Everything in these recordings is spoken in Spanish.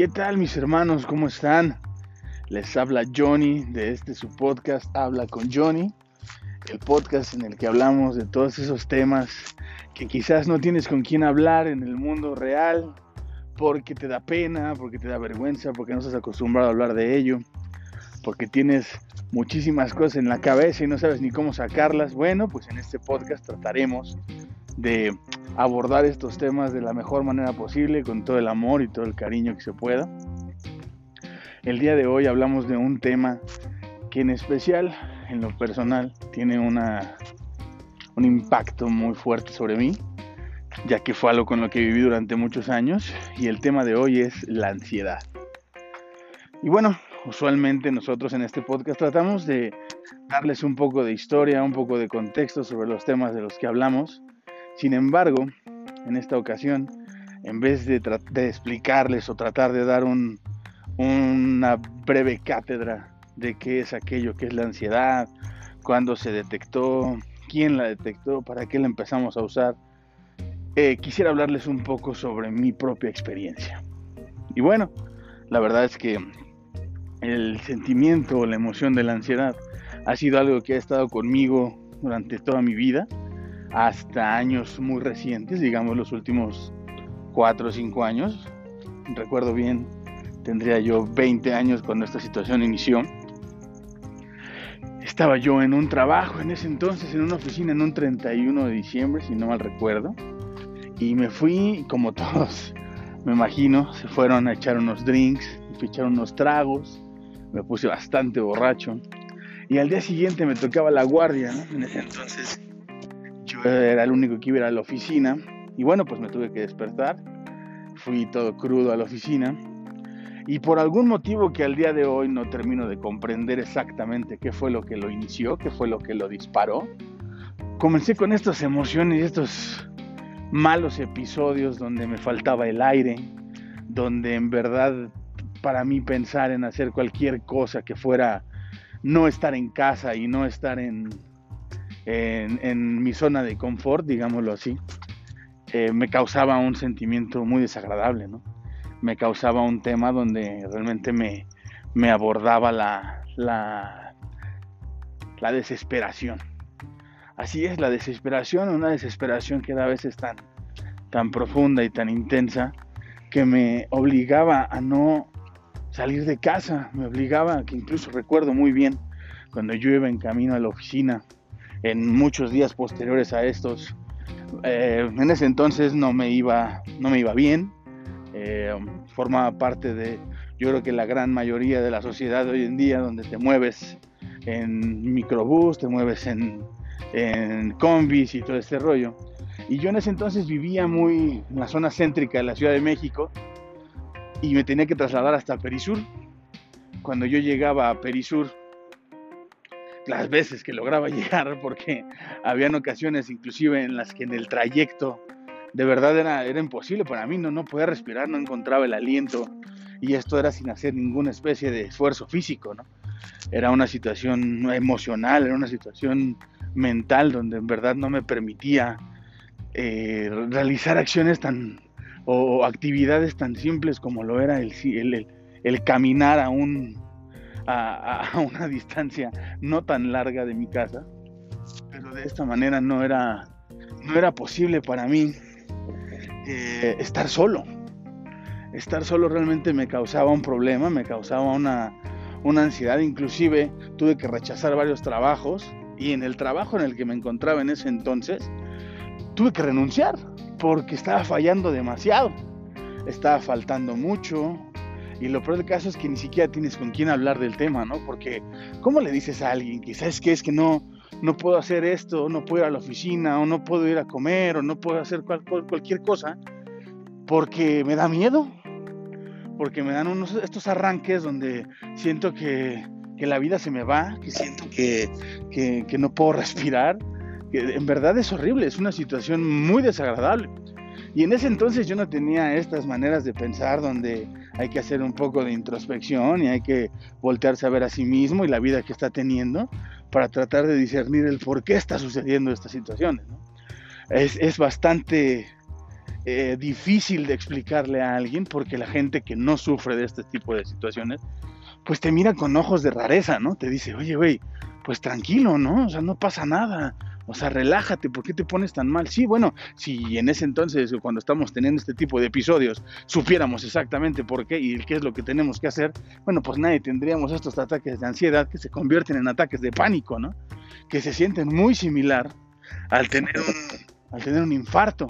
¿Qué tal mis hermanos? ¿Cómo están? Les habla Johnny de este su podcast Habla con Johnny, el podcast en el que hablamos de todos esos temas que quizás no tienes con quién hablar en el mundo real porque te da pena, porque te da vergüenza, porque no estás acostumbrado a hablar de ello, porque tienes muchísimas cosas en la cabeza y no sabes ni cómo sacarlas. Bueno, pues en este podcast trataremos de abordar estos temas de la mejor manera posible, con todo el amor y todo el cariño que se pueda. El día de hoy hablamos de un tema que en especial, en lo personal, tiene una, un impacto muy fuerte sobre mí, ya que fue algo con lo que viví durante muchos años, y el tema de hoy es la ansiedad. Y bueno, usualmente nosotros en este podcast tratamos de darles un poco de historia, un poco de contexto sobre los temas de los que hablamos, sin embargo, en esta ocasión, en vez de, explicarles o tratar de dar una breve cátedra de qué es aquello que es la ansiedad, cuándo se detectó, quién la detectó, para qué la empezamos a usar, eh, quisiera hablarles un poco sobre mi propia experiencia. Y bueno, la verdad es que el sentimiento o la emoción de la ansiedad ha sido algo que ha estado conmigo durante toda mi vida hasta años muy recientes, digamos los últimos 4 o 5 años. Recuerdo bien, tendría yo 20 años cuando esta situación inició. Estaba yo en un trabajo en ese entonces, en una oficina, en un 31 de diciembre, si no mal recuerdo. Y me fui, como todos, me imagino, se fueron a echar unos drinks, a echar unos tragos. Me puse bastante borracho. Y al día siguiente me tocaba la guardia, ¿no? En ese entonces yo era el único que iba a la oficina y bueno, pues me tuve que despertar. Fui todo crudo a la oficina y por algún motivo que al día de hoy no termino de comprender exactamente qué fue lo que lo inició, qué fue lo que lo disparó, comencé con estas emociones y estos malos episodios donde me faltaba el aire, donde en verdad para mí pensar en hacer cualquier cosa que fuera no estar en casa y no estar en, en, mi zona de confort, digámoslo así, eh, me causaba un sentimiento muy desagradable, ¿no? Me causaba un tema donde realmente me, me abordaba la, la, la desesperación. Así es, la desesperación, una desesperación que a veces tan, tan profunda y tan intensa que me obligaba a no salir de casa, me obligaba, que incluso recuerdo muy bien, cuando yo iba en camino a la oficina, en muchos días posteriores a estos. Eh, en ese entonces no me iba, no me iba bien. Eh, formaba parte de, yo creo que la gran mayoría de la sociedad hoy en día, donde te mueves en microbús, te mueves en, en combis y todo este rollo. Y yo en ese entonces vivía muy en la zona céntrica de la Ciudad de México y me tenía que trasladar hasta Perisur. Cuando yo llegaba a Perisur, las veces que lograba llegar, porque habían ocasiones inclusive en las que en el trayecto de verdad era, era imposible para mí, no, no podía respirar, no encontraba el aliento y esto era sin hacer ninguna especie de esfuerzo físico, ¿no? Era una situación emocional, era una situación mental donde en verdad no me permitía eh, realizar acciones tan o actividades tan simples como lo era el, el, el caminar a un, a, una distancia no tan larga de mi casa, pero de esta manera no era, no era posible para mí eh, estar solo. Estar solo realmente me causaba un problema, me causaba una, una ansiedad, inclusive tuve que rechazar varios trabajos y en el trabajo en el que me encontraba en ese entonces, tuve que renunciar porque estaba fallando demasiado, estaba faltando mucho, y lo peor del caso es que ni siquiera tienes con quién hablar del tema, ¿no? Porque, ¿cómo le dices a alguien que, ¿sabes qué? Es que no, no puedo hacer esto, no puedo ir a la oficina, o no puedo ir a comer, o no puedo hacer cualquier cosa, porque me da miedo, porque me dan unos, estos arranques donde siento que, que la vida se me va, que siento que, que, que no puedo respirar, que en verdad es horrible, es una situación muy desagradable. Y en ese entonces yo no tenía estas maneras de pensar donde hay que hacer un poco de introspección y hay que voltearse a ver a sí mismo y la vida que está teniendo para tratar de discernir el por qué está sucediendo estas situaciones. Es, bastante eh, difícil de explicarle a alguien porque la gente que no sufre de este tipo de situaciones, pues te mira con ojos de rareza, ¿no? Te dice, oye, güey, pues tranquilo, ¿no? O sea, no pasa nada. O sea, relájate, ¿por qué te pones tan mal? Sí, bueno, si en ese entonces, cuando estamos teniendo este tipo de episodios, supiéramos exactamente por qué y qué es lo que tenemos que hacer, bueno, pues nadie tendríamos estos ataques de ansiedad que se convierten en ataques de pánico, ¿no? Que se sienten muy similar al tener un, al tener un infarto.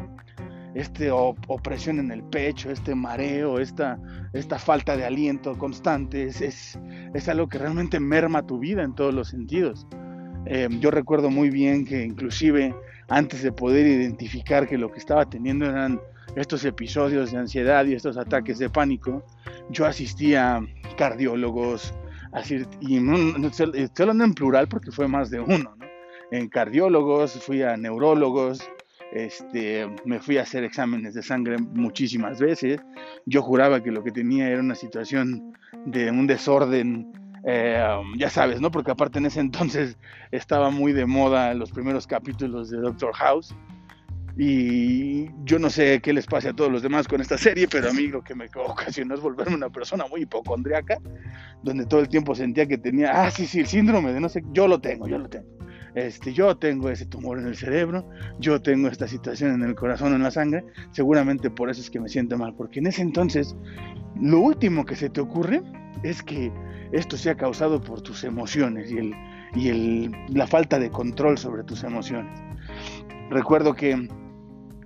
Este opresión en el pecho, este mareo, esta, esta falta de aliento constante, es, es, es algo que realmente merma tu vida en todos los sentidos. Em, yo recuerdo muy bien que inclusive antes de poder identificar que lo que estaba teniendo eran estos episodios de ansiedad y estos ataques de pánico, yo asistía a cardiólogos, así, y no, estoy hablando en plural porque fue más de uno, en cardiólogos, fui a neurólogos, este, me fui a hacer exámenes de sangre muchísimas veces, yo juraba que lo que tenía era una situación de un desorden eh, ya sabes, ¿no? Porque aparte en ese entonces estaba muy de moda los primeros capítulos de Doctor House. Y yo no sé qué les pase a todos los demás con esta serie, pero a mí lo que me ocasionó es volverme una persona muy hipocondriaca, donde todo el tiempo sentía que tenía, ah, sí, sí, el síndrome de no sé, yo lo tengo, yo lo tengo. Este, yo tengo ese tumor en el cerebro, yo tengo esta situación en el corazón en la sangre, seguramente por eso es que me siento mal, porque en ese entonces lo último que se te ocurre es que esto sea causado por tus emociones y, el, y el, la falta de control sobre tus emociones. Recuerdo que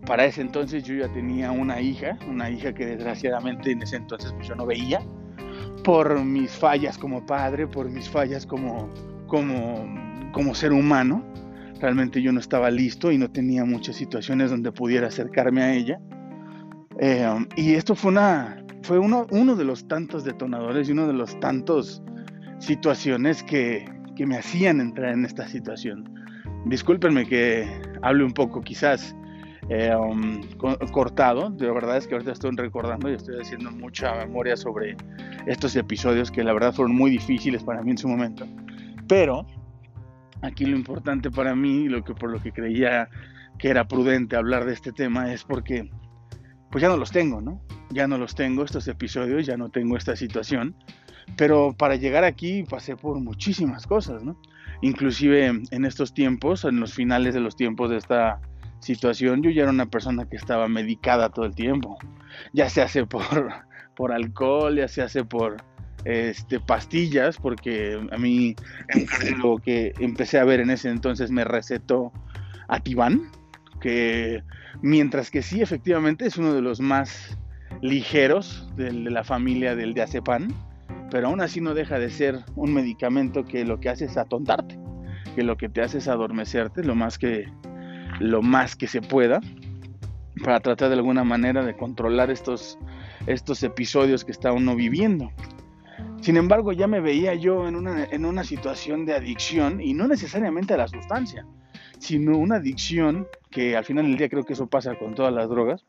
para ese entonces yo ya tenía una hija, una hija que desgraciadamente en ese entonces pues, yo no veía, por mis fallas como padre, por mis fallas como, como, como ser humano. Realmente yo no estaba listo y no tenía muchas situaciones donde pudiera acercarme a ella. Eh, y esto fue una, fue uno, uno de los tantos detonadores y uno de los tantos situaciones que, que me hacían entrar en esta situación. Discúlpenme que hable un poco quizás eh, um, cortado, de verdad es que ahorita estoy recordando y estoy haciendo mucha memoria sobre estos episodios que la verdad fueron muy difíciles para mí en su momento. Pero aquí lo importante para mí, lo que por lo que creía que era prudente hablar de este tema es porque pues ya no los tengo, ¿no? Ya no los tengo estos episodios, ya no tengo esta situación, pero para llegar aquí pasé por muchísimas cosas, ¿no? Inclusive en estos tiempos, en los finales de los tiempos de esta situación, yo ya era una persona que estaba medicada todo el tiempo. Ya se hace por, por alcohol, ya se hace por este, pastillas, porque a mí lo que empecé a ver en ese entonces me recetó Ativan, que mientras que sí, efectivamente, es uno de los más ligeros de, la familia del diazepam, pero aún así no deja de ser un medicamento que lo que hace es atontarte, que lo que te hace es adormecerte lo más que, lo más que se pueda para tratar de alguna manera de controlar estos, estos episodios que está uno viviendo. Sin embargo, ya me veía yo en una, en una situación de adicción y no necesariamente a la sustancia, sino una adicción que al final del día creo que eso pasa con todas las drogas,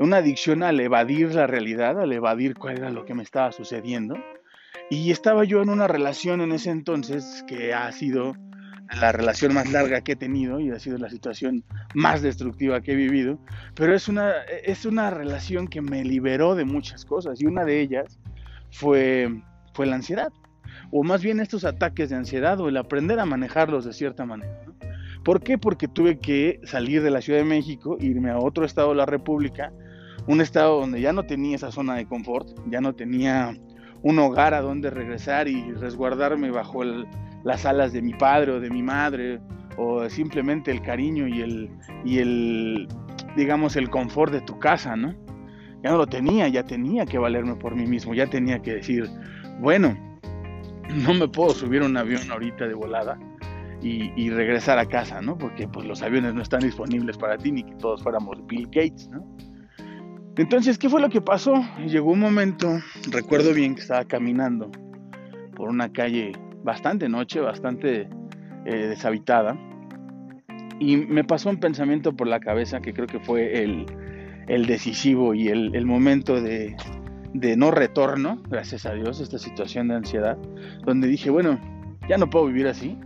una adicción al evadir la realidad, al evadir cuál era lo que me estaba sucediendo. Y estaba yo en una relación en ese entonces que ha sido la relación más larga que he tenido y ha sido la situación más destructiva que he vivido, pero es una, es una relación que me liberó de muchas cosas y una de ellas fue, fue la ansiedad, o más bien estos ataques de ansiedad o el aprender a manejarlos de cierta manera. ¿Por qué? Porque tuve que salir de la Ciudad de México, irme a otro estado de la República, un estado donde ya no tenía esa zona de confort, ya no tenía un hogar a donde regresar y resguardarme bajo las alas de mi padre o de mi madre, o simplemente el cariño y el, y el, digamos, el confort de tu casa, ¿no? Ya no lo tenía, ya tenía que valerme por mí mismo, ya tenía que decir, bueno, no me puedo subir a un avión ahorita de volada, y, regresar a casa, ¿no? Porque pues los aviones no están disponibles para ti ni que todos fuéramos Bill Gates, ¿no? Entonces, ¿qué fue lo que pasó? Llegó un momento, recuerdo bien que estaba caminando por una calle bastante noche, bastante eh, deshabitada, y me pasó un pensamiento por la cabeza que creo que fue el, decisivo y el, el momento de, de no retorno, gracias a Dios, esta situación de ansiedad, donde dije, bueno, ya no puedo vivir así,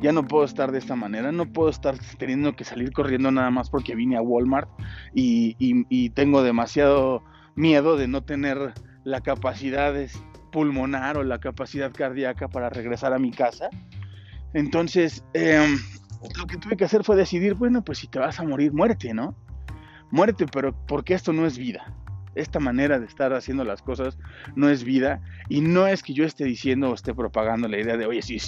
ya no puedo estar de esta manera, no puedo estar teniendo que salir corriendo nada más porque vine a Walmart y, tengo demasiado miedo de no tener la capacidad pulmonar o la capacidad cardíaca para regresar a mi casa. Entonces, em, lo que tuve que hacer fue decidir, bueno, pues si te vas a morir, muerte, ¿no? Muerte, pero porque esto no es vida esta manera de estar haciendo las cosas no es vida y no es que yo esté diciendo o esté propagando la idea de, oye, si,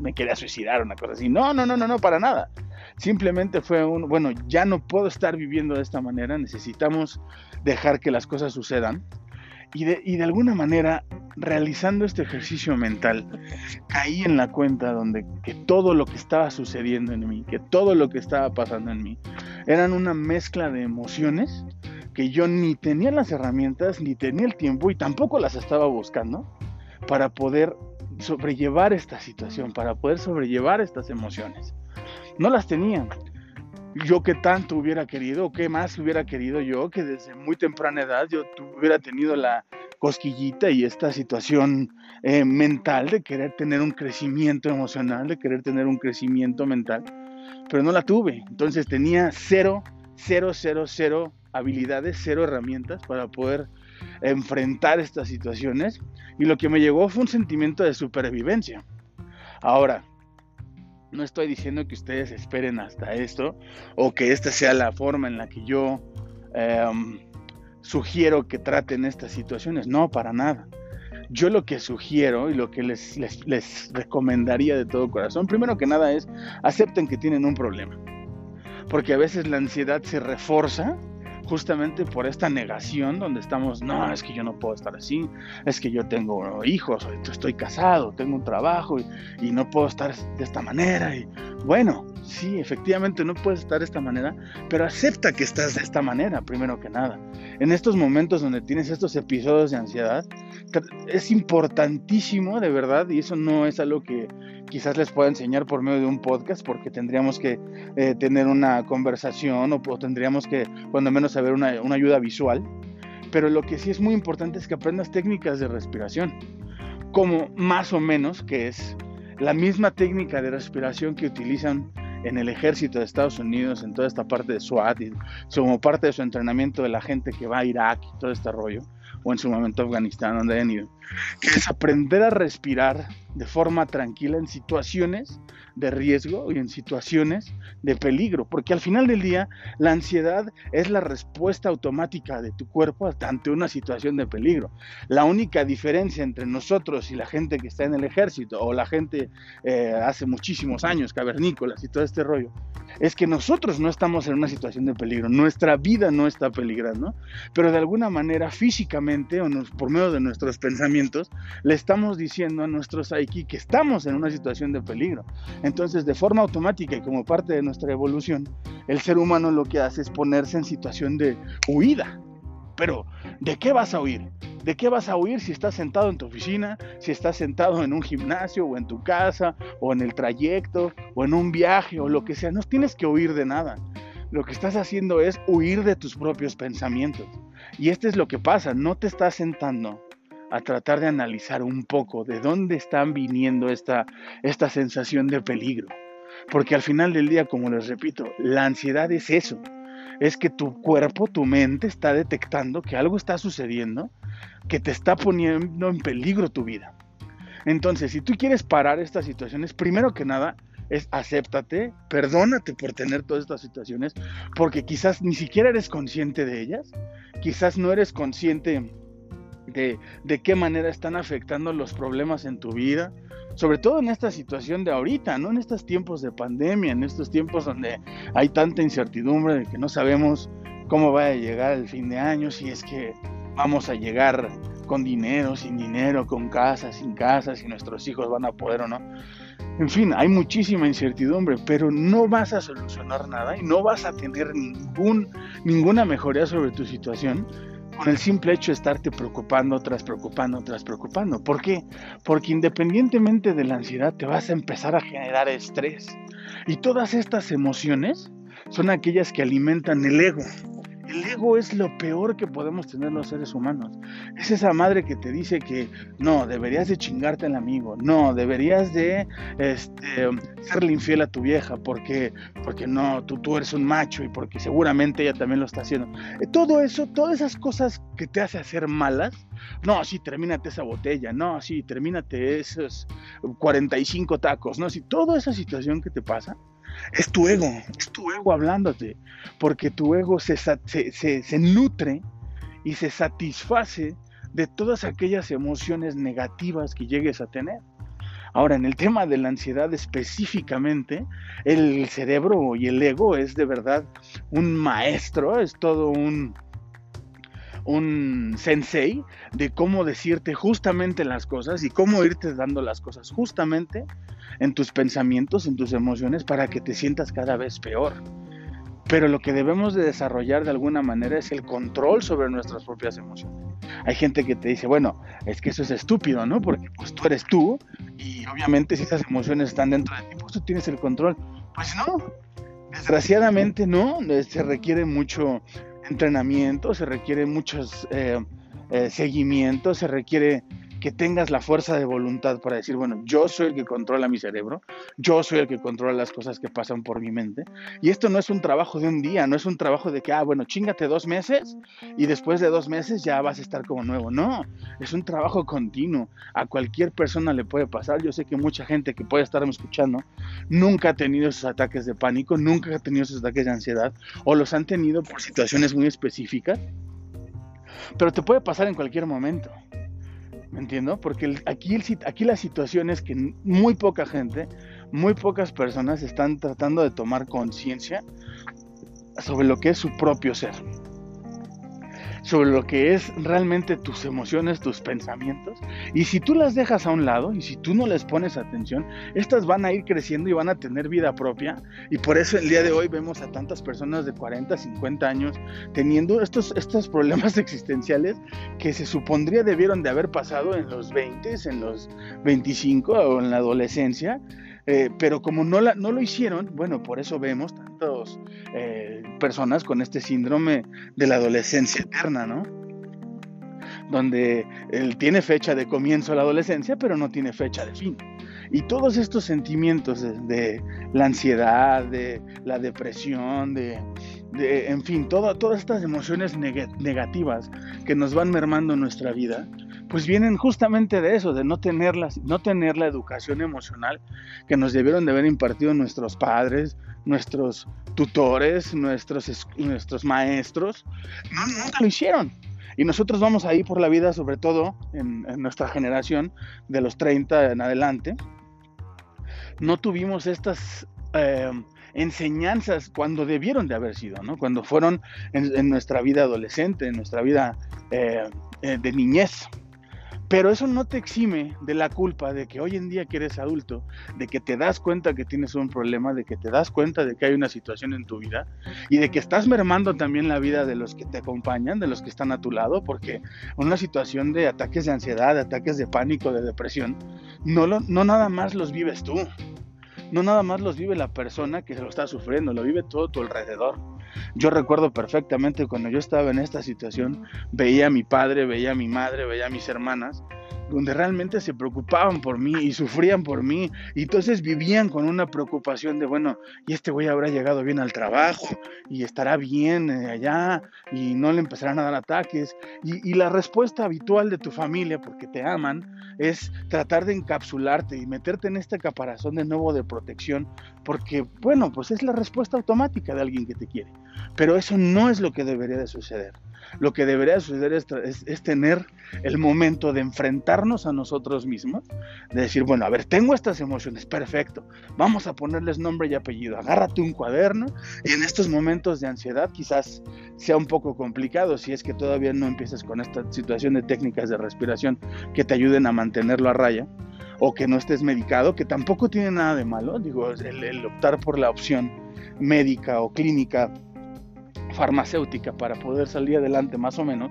me quería suicidar una cosa así. No, no, no, no, no, para nada. Simplemente fue un, bueno, ya no puedo estar viviendo de esta manera, necesitamos dejar que las cosas sucedan. Y de, y de alguna manera, realizando este ejercicio mental, caí en la cuenta donde que todo lo que estaba sucediendo en mí, que todo lo que estaba pasando en mí, eran una mezcla de emociones que yo ni tenía las herramientas, ni tenía el tiempo y tampoco las estaba buscando para poder sobrellevar esta situación, para poder sobrellevar estas emociones. No las tenía. Yo que tanto hubiera querido, qué más hubiera querido yo, que desde muy temprana edad yo hubiera tenido la cosquillita y esta situación eh, mental de querer tener un crecimiento emocional, de querer tener un crecimiento mental, pero no la tuve. Entonces tenía cero, cero, cero, cero habilidades, cero herramientas para poder enfrentar estas situaciones y lo que me llegó fue un sentimiento de supervivencia. Ahora, no estoy diciendo que ustedes esperen hasta esto o que esta sea la forma en la que yo em, sugiero que traten estas situaciones, no, para nada. Yo lo que sugiero y lo que les, recomendaría de todo corazón, primero que nada es acepten que tienen un problema. Porque a veces la ansiedad se refuerza justamente por esta negación donde estamos, no, es que yo no puedo estar así, es que yo tengo hijos, estoy casado, tengo un trabajo y, no puedo estar de esta manera. Y bueno, sí, efectivamente no puedes estar de esta manera, pero acepta que estás de esta manera, primero que nada. En estos momentos donde tienes estos episodios de ansiedad, es importantísimo, de verdad, y eso no es algo que quizás les pueda enseñar por medio de un podcast, porque tendríamos que eh, tener una conversación o, tendríamos que, cuando menos, saber una, ayuda visual. Pero lo que sí es muy importante es que aprendas técnicas de respiración, como más o menos, que es la misma técnica de respiración que utilizan en el ejército de Estados Unidos, en toda esta parte de SWAT, y como parte de su entrenamiento de la gente que va a Irak y todo este rollo o en su momento Afganistán, donde hayan ido, que es aprender a respirar de forma tranquila en situaciones de riesgo y en situaciones de peligro, porque al final del día la ansiedad es la respuesta automática de tu cuerpo ante una situación de peligro. La única diferencia entre nosotros y la gente que está en el ejército o la gente eh, hace muchísimos años, cavernícolas y todo este rollo, es que nosotros no estamos en una situación de peligro, nuestra vida no está peligrando, pero de alguna manera físicamente o por medio de nuestros pensamientos le estamos diciendo a nuestros Aiki que estamos en una situación de peligro. Entonces, de forma automática y como parte de nuestra evolución, el ser humano lo que hace es ponerse en situación de huida. Pero, ¿de qué vas a huir? ¿De qué vas a huir si estás sentado en tu oficina, si estás sentado en un gimnasio o en tu casa o en el trayecto o en un viaje o lo que sea? No tienes que huir de nada. Lo que estás haciendo es huir de tus propios pensamientos. Y esto es lo que pasa, no te estás sentando a tratar de analizar un poco de dónde están viniendo esta, esta sensación de peligro. Porque al final del día, como les repito, la ansiedad es eso, es que tu cuerpo, tu mente está detectando que algo está sucediendo que te está poniendo en peligro tu vida. Entonces, si tú quieres parar estas situaciones, primero que nada es acéptate, perdónate por tener todas estas situaciones, porque quizás ni siquiera eres consciente de ellas, quizás no eres consciente de, de qué manera están afectando los problemas en tu vida, sobre todo en esta situación de ahorita, ¿no? En estos tiempos de pandemia, en estos tiempos donde hay tanta incertidumbre de que no sabemos cómo va a llegar el fin de año, si es que vamos a llegar con dinero, sin dinero, con casa, sin casa, si nuestros hijos van a poder o no. En fin, hay muchísima incertidumbre, pero no vas a solucionar nada y no vas a tener ningún, ninguna mejoría sobre tu situación con el simple hecho de estarte preocupando tras preocupando tras preocupando. ¿Por qué? Porque independientemente de la ansiedad te vas a empezar a generar estrés. Y todas estas emociones son aquellas que alimentan el ego. El ego es lo peor que podemos tener los seres humanos. Es esa madre que te dice que no, deberías de chingarte al amigo, no, deberías de este, serle infiel a tu vieja porque, porque no, tú, tú eres un macho y porque seguramente ella también lo está haciendo. Eh, todo eso, todas esas cosas que te hace hacer malas, no, sí, termínate esa botella, no, sí, termínate esos 45 tacos, no, sí, toda esa situación que te pasa es tu ego, es tu ego hablándote, porque tu ego se, se, nutre y se satisface de todas aquellas emociones negativas que llegues a tener. Ahora, en el tema de la ansiedad específicamente, el cerebro y el ego es de verdad un maestro, es todo un, un sensei de cómo decirte justamente las cosas y cómo irte dando las cosas justamente en tus pensamientos, en tus emociones, para que te sientas cada vez peor. Pero lo que debemos de desarrollar de alguna manera es el control sobre nuestras propias emociones. Hay gente que te dice, bueno, es que eso es estúpido, ¿no? Porque pues tú eres tú y obviamente si esas emociones están dentro de ti, pues tú tienes el control. Pues no, desgraciadamente no, se requiere mucho entrenamiento, se requiere muchos eh, eh, seguimientos, se requiere que tengas la fuerza de voluntad para decir, bueno, yo soy el que controla mi cerebro, yo soy el que controla las cosas que pasan por mi mente. Y esto no es un trabajo de un día, no es un trabajo de que, ah, bueno, chingate dos meses y después de dos meses ya vas a estar como nuevo. No, es un trabajo continuo. A cualquier persona le puede pasar. Yo sé que mucha gente que puede estarme escuchando nunca ha tenido esos ataques de pánico, nunca ha tenido esos ataques de ansiedad o los han tenido por situaciones muy específicas. Pero te puede pasar en cualquier momento. ¿Me entiendo? Porque aquí, aquí la situación es que muy poca gente, muy pocas personas están tratando de tomar conciencia sobre lo que es su propio ser sobre lo que es realmente tus emociones, tus pensamientos. Y si tú las dejas a un lado y si tú no les pones atención, estas van a ir creciendo y van a tener vida propia. Y por eso el día de hoy vemos a tantas personas de 40, 50 años teniendo estos, estos problemas existenciales que se supondría debieron de haber pasado en los 20, en los 25 o en la adolescencia. Eh, pero como no, la, no lo hicieron, bueno, por eso vemos tantas eh, personas con este síndrome de la adolescencia eterna, ¿no? Donde él tiene fecha de comienzo la adolescencia, pero no tiene fecha de fin. Y todos estos sentimientos de, la ansiedad, de la depresión, de, en fin, todas estas emociones negativas que nos van mermando nuestra vida, pues vienen justamente de eso, de no tener, no tener la educación emocional que nos debieron de haber impartido nuestros padres, nuestros tutores, nuestros, nuestros maestros. No, nunca lo hicieron. Y nosotros vamos ahí por la vida, sobre todo en, nuestra generación, de los 30 en adelante, no tuvimos estas eh, enseñanzas cuando debieron de haber sido, ¿no? Cuando fueron en, nuestra vida adolescente, en nuestra vida eh, eh, de niñez. Pero eso no te exime de la culpa de que hoy en día que eres adulto, de que te das cuenta que tienes un problema, de que te das cuenta de que hay una situación en tu vida y de que estás mermando también la vida de los que te acompañan, de los que están a tu lado, porque una situación de ataques de ansiedad, de ataques de pánico, de depresión, no, lo, no nada más los vives tú, no nada más los vive la persona que se lo está sufriendo, lo vive todo tu alrededor. Yo recuerdo perfectamente cuando yo estaba en esta situación, veía a mi padre, veía a mi madre, veía a mis hermanas donde realmente se preocupaban por mí y sufrían por mí. Y entonces vivían con una preocupación de, bueno, y este güey habrá llegado bien al trabajo y estará bien eh, allá y no le empezarán a dar ataques. Y, la respuesta habitual de tu familia, porque te aman, es tratar de encapsularte y meterte en este caparazón de nuevo de protección, porque, bueno, pues es la respuesta automática de alguien que te quiere. Pero eso no es lo que debería de suceder. Lo que debería suceder es, tener el momento de enfrentarnos a nosotros mismos, de decir, bueno, a ver, tengo estas emociones, perfecto, vamos a ponerles nombre y apellido, agárrate un cuaderno y en estos momentos de ansiedad quizás sea un poco complicado si es que todavía no empiezas con esta situación de técnicas de respiración que te ayuden a mantenerlo a raya o que no estés medicado, que tampoco tiene nada de malo, digo, el optar por la opción médica o clínica farmacéutica para poder salir adelante más o menos,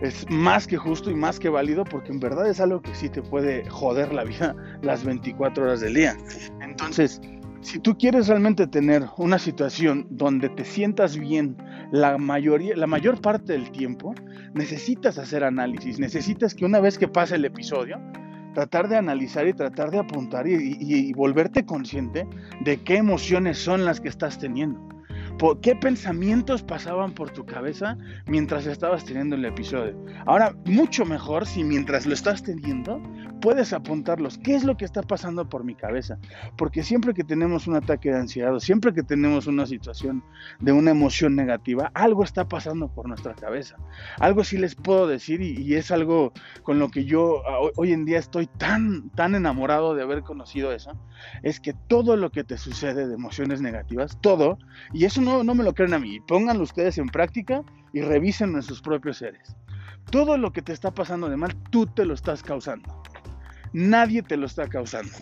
es más que justo y más que válido porque en verdad es algo que sí te puede joder la vida las 24 horas del día. Entonces, si tú quieres realmente tener una situación donde te sientas bien la mayoría, la mayor parte del tiempo necesitas hacer análisis, necesitas que una vez que pase el episodio, tratar de analizar y tratar de apuntar y, volverte consciente de qué emociones son las que estás teniendo. ¿Qué pensamientos pasaban por tu cabeza mientras estabas teniendo el episodio? Ahora, mucho mejor si mientras lo estás teniendo, puedes apuntarlos. ¿Qué es lo que está pasando por mi cabeza? Porque siempre que tenemos un ataque de ansiedad o siempre que tenemos una situación de una emoción negativa, algo está pasando por nuestra cabeza. Algo sí les puedo decir y, es algo con lo que yo hoy en día estoy tan, tan enamorado de haber conocido eso, es que todo lo que te sucede de emociones negativas, todo, y eso no, no me lo creen a mí, pónganlo ustedes en práctica y revisen en sus propios seres. Todo lo que te está pasando de mal, tú te lo estás causando. Nadie te lo está causando.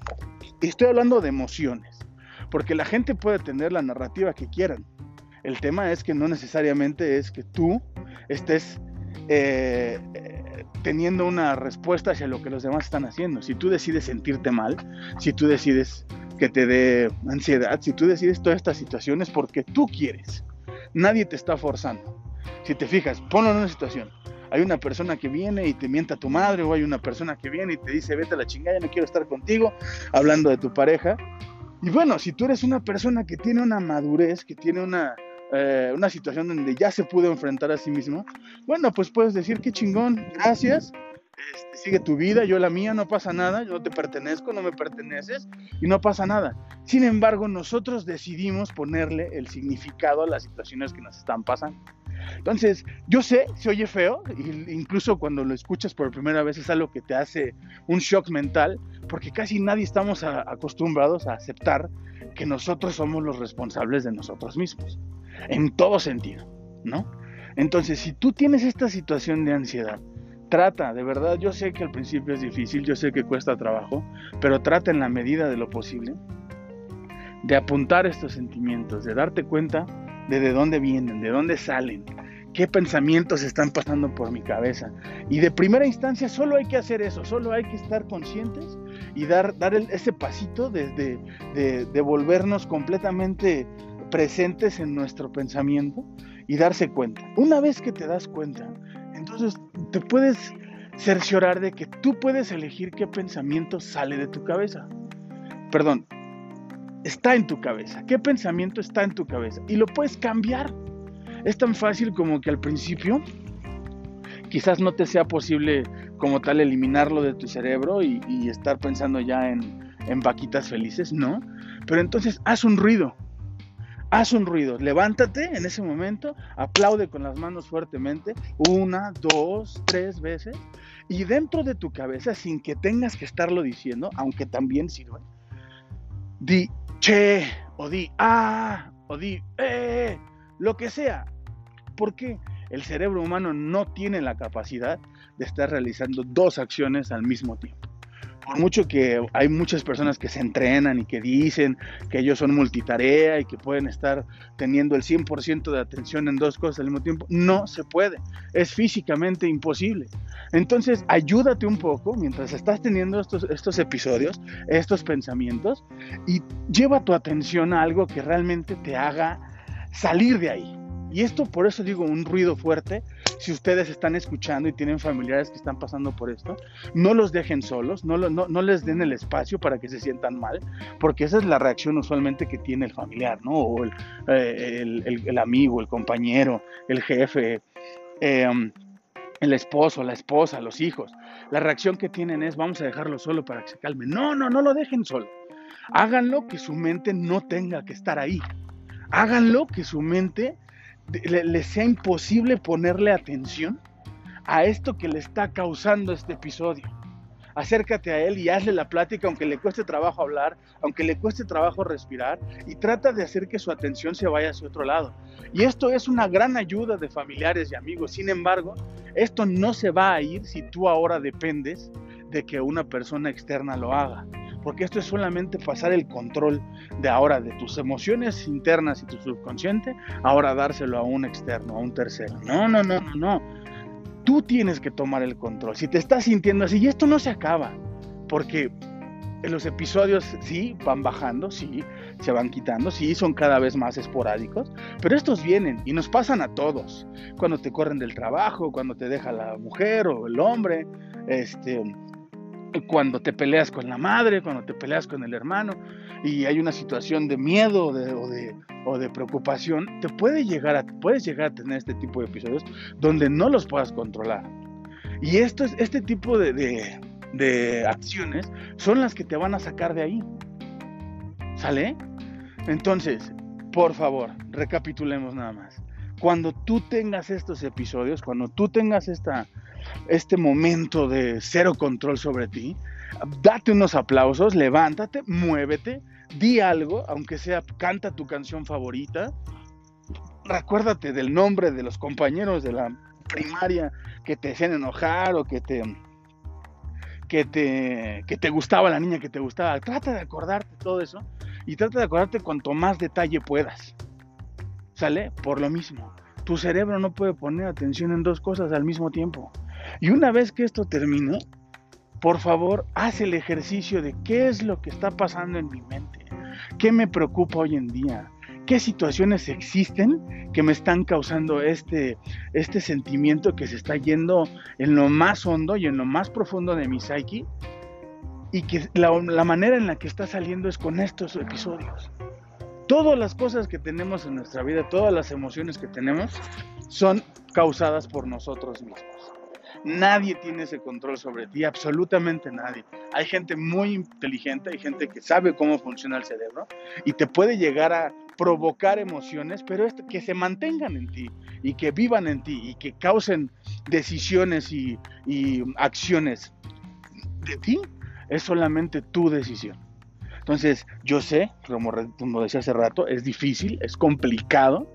Estoy hablando de emociones, porque la gente puede tener la narrativa que quieran. El tema es que no necesariamente es que tú estés eh, teniendo una respuesta hacia lo que los demás están haciendo. Si tú decides sentirte mal, si tú decides que te dé ansiedad, si tú decides todas estas situaciones porque tú quieres, nadie te está forzando. Si te fijas, ponlo en una situación hay una persona que viene y te mienta a tu madre, o hay una persona que viene y te dice, vete a la chingada, no quiero estar contigo, hablando de tu pareja. Y bueno, si tú eres una persona que tiene una madurez, que tiene una, eh, una situación donde ya se pudo enfrentar a sí mismo, bueno, pues puedes decir, qué chingón, gracias, este, sigue tu vida, yo la mía, no pasa nada, yo no te pertenezco, no me perteneces y no pasa nada. Sin embargo, nosotros decidimos ponerle el significado a las situaciones que nos están pasando. Entonces, yo sé, se oye feo, incluso cuando lo escuchas por primera vez es algo que te hace un shock mental, porque casi nadie estamos acostumbrados a aceptar que nosotros somos los responsables de nosotros mismos, en todo sentido, ¿no? Entonces, si tú tienes esta situación de ansiedad, trata, de verdad, yo sé que al principio es difícil, yo sé que cuesta trabajo, pero trata en la medida de lo posible de apuntar estos sentimientos, de darte cuenta de de dónde vienen, de dónde salen, qué pensamientos están pasando por mi cabeza. Y de primera instancia solo hay que hacer eso, solo hay que estar conscientes y dar, dar ese pasito de, de, volvernos completamente presentes en nuestro pensamiento y darse cuenta. Una vez que te das cuenta, entonces te puedes cerciorar de que tú puedes elegir qué pensamiento sale de tu cabeza. Perdón, está en tu cabeza, qué pensamiento está en tu cabeza y lo puedes cambiar. Es tan fácil como que al principio quizás no te sea posible como tal eliminarlo de tu cerebro y, estar pensando ya en, en vaquitas felices, no. Pero entonces haz un ruido, haz un ruido, levántate en ese momento, aplaude con las manos fuertemente, una, dos, tres veces, y dentro de tu cabeza, sin que tengas que estarlo diciendo, aunque también sirve, di che, o di ah, o di eh, lo que sea. Porque el cerebro humano no tiene la capacidad de estar realizando dos acciones al mismo tiempo por mucho que hay muchas personas que se entrenan y que dicen que ellos son multitarea y que pueden estar teniendo el 100% de atención en dos cosas al mismo tiempo, no se puede, es físicamente imposible. Entonces, ayúdate un poco mientras estás teniendo estos, estos episodios, estos pensamientos, y lleva tu atención a algo que realmente te haga salir de ahí. Y esto por eso digo un ruido fuerte, si ustedes están escuchando y tienen familiares que están pasando por esto, no los dejen solos, no, les den el espacio para que se sientan mal, porque esa es la reacción usualmente que tiene el familiar, ¿no? O el, eh, amigo, el compañero, el jefe, em, el esposo, la esposa, los hijos. La reacción que tienen es vamos a dejarlo solo para que se calme. No, no, no lo dejen solo. Háganlo que su mente no tenga que estar ahí. Háganlo que su mente le, sea imposible ponerle atención a esto que le está causando este episodio. Acércate a él y hazle la plática, aunque le cueste trabajo hablar, aunque le cueste trabajo respirar, y trata de hacer que su atención se vaya hacia otro lado. Y esto es una gran ayuda de familiares y amigos. Sin embargo, esto no se va a ir si tú ahora dependes de que una persona externa lo haga porque esto es solamente pasar el control de ahora de tus emociones internas y tu subconsciente, ahora dárselo a un externo, a un tercero. No, no, no, no, no. Tú tienes que tomar el control. Si te estás sintiendo así, y esto no se acaba, porque los episodios sí van bajando, sí, se van quitando, sí, son cada vez más esporádicos, pero estos vienen y nos pasan a todos. Cuando te corren del trabajo, cuando te deja la mujer o el hombre, este, cuando te peleas con la madre, cuando te peleas con el hermano y hay una situación de miedo o, de, o de, preocupación, te puede llegar a, puedes llegar a tener este tipo de episodios donde no los puedas controlar. Y esto es, este tipo de, de acciones son las que te van a sacar de ahí. ¿Sale? Entonces, por favor, recapitulemos nada más. Cuando tú tengas estos episodios, cuando tú tengas esta, este momento de cero control sobre ti, date unos aplausos, levántate, muévete, di algo, aunque sea canta tu canción favorita, recuérdate del nombre de los compañeros de la primaria que te hacían enojar o que te que te, que te gustaba la niña que te gustaba. Trata de acordarte todo eso y trata de acordarte cuanto más detalle puedas. ¿Sale? Por lo mismo. Tu cerebro no puede poner atención en dos cosas al mismo tiempo. Y una vez que esto termine, por favor, haz el ejercicio de qué es lo que está pasando en mi mente. ¿Qué me preocupa hoy en día? ¿Qué situaciones existen que me están causando este, este sentimiento que se está yendo en lo más hondo y en lo más profundo de mi psyche? Y que la manera en la que está saliendo es con estos episodios. Todas las cosas que tenemos en nuestra vida, todas las emociones que tenemos, son causadas por nosotros mismos. Nadie tiene ese control sobre ti, absolutamente nadie. Hay gente muy inteligente, hay gente que sabe cómo funciona el cerebro y te puede llegar a provocar emociones, pero que se mantengan en ti y que vivan en ti y que causen decisiones y, y acciones de ti, es solamente tu decisión. Entonces, yo sé, como, como decía hace rato, es difícil, es complicado,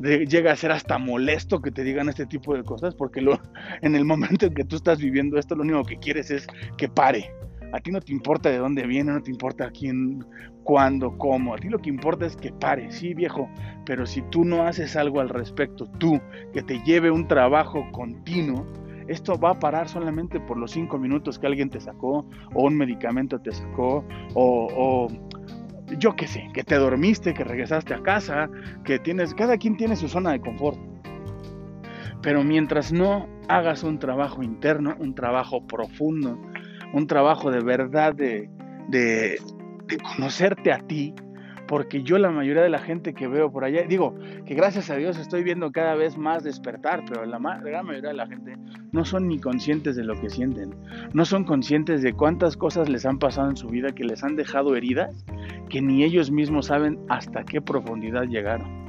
llega a ser hasta molesto que te digan este tipo de cosas, porque lo, en el momento en que tú estás viviendo esto, lo único que quieres es que pare. A ti no te importa de dónde viene, no te importa quién, cuándo, cómo. A ti lo que importa es que pare, sí, viejo. Pero si tú no haces algo al respecto, tú, que te lleve un trabajo continuo, esto va a parar solamente por los cinco minutos que alguien te sacó, o un medicamento te sacó, o, yo qué sé, que te dormiste, que regresaste a casa, que tienes, cada quien tiene su zona de confort. Pero mientras no hagas un trabajo interno, un trabajo profundo, un trabajo de verdad de, de, de conocerte a ti, porque yo la mayoría de la gente que veo por allá, digo que gracias a Dios estoy viendo cada vez más despertar, pero la, gran mayoría de la gente no son ni conscientes de lo que sienten, no son conscientes de cuántas cosas les han pasado en su vida que les han dejado heridas, que ni ellos mismos saben hasta qué profundidad llegaron.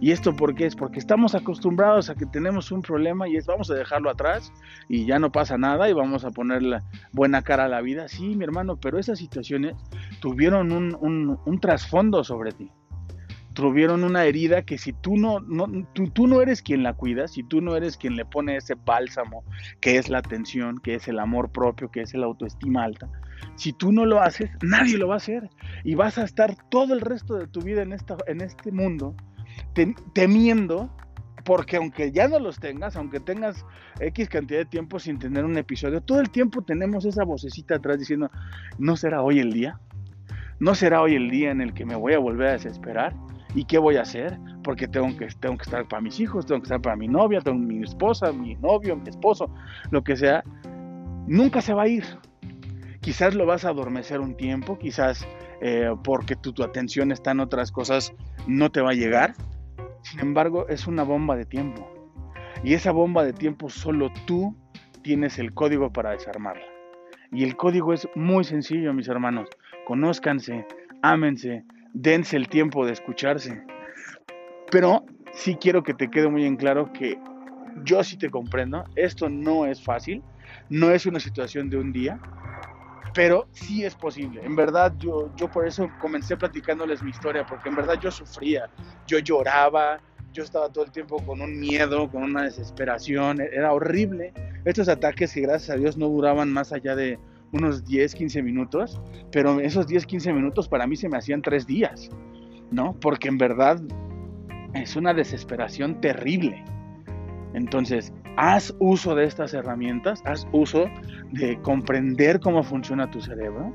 ¿Y esto por qué es? Porque estamos acostumbrados a que tenemos un problema y es vamos a dejarlo atrás y ya no pasa nada y vamos a poner la buena cara a la vida. Sí, mi hermano, pero esas situaciones tuvieron un, un, trasfondo sobre ti. Tuvieron una herida que si tú no, no tú, tú no eres quien la cuida, si tú no eres quien le pone ese bálsamo, que es la atención, que es el amor propio, que es el autoestima alta, si tú no lo haces, nadie lo va a hacer. Y vas a estar todo el resto de tu vida en, esta, en este mundo temiendo, porque aunque ya no los tengas, aunque tengas X cantidad de tiempo sin tener un episodio, todo el tiempo tenemos esa vocecita atrás diciendo, ¿no será hoy el día? ¿No será hoy el día en el que me voy a volver a desesperar? ¿Y qué voy a hacer? Porque tengo que, tengo que estar para mis hijos, tengo que estar para mi novia, tengo mi esposa, mi novio, mi esposo, lo que sea. Nunca se va a ir. Quizás lo vas a adormecer un tiempo, quizás eh, porque tu, tu atención está en otras cosas, no te va a llegar, sin embargo, es una bomba de tiempo. Y esa bomba de tiempo solo tú tienes el código para desarmarla. Y el código es muy sencillo, mis hermanos. Conózcanse, ámense, dense el tiempo de escucharse. Pero sí quiero que te quede muy en claro que yo sí te comprendo. Esto no es fácil. No es una situación de un día pero sí es posible. En verdad, yo, yo por eso comencé platicándoles mi historia, porque en verdad yo sufría, yo lloraba, yo estaba todo el tiempo con un miedo, con una desesperación, era horrible. Estos ataques que gracias a Dios no duraban más allá de unos 10, 15 minutos, pero esos 10, 15 minutos para mí se me hacían tres días, ¿no? Porque en verdad es una desesperación terrible. Entonces, haz uso de estas herramientas, haz uso de comprender cómo funciona tu cerebro,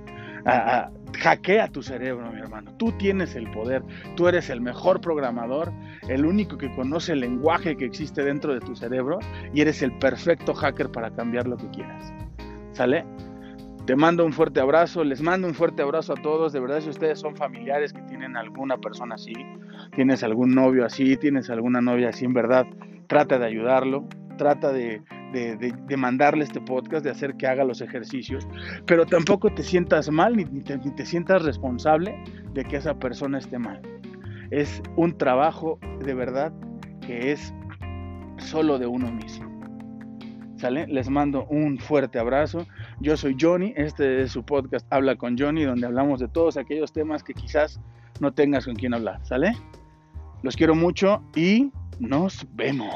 hackea tu cerebro, mi hermano. Tú tienes el poder. Tú eres el mejor programador, el único que conoce el lenguaje que existe dentro de tu cerebro y eres el perfecto hacker para cambiar lo que quieras. ¿Sale? Te mando un fuerte abrazo, les mando un fuerte abrazo a todos. De verdad, si ustedes son familiares que tienen alguna persona así, tienes algún novio así, tienes alguna novia así, en verdad, trata de ayudarlo, trata de, de, mandarle este podcast, de hacer que haga los ejercicios, pero tampoco te sientas mal ni, te, ni te sientas responsable de que esa persona esté mal. Es un trabajo de verdad que es solo de uno mismo. ¿Sale? Les mando un fuerte abrazo. Yo soy Johnny, este es su podcast Habla con Johnny, donde hablamos de todos aquellos temas que quizás no tengas con quien hablar. ¿Sale? Los quiero mucho y nos vemos.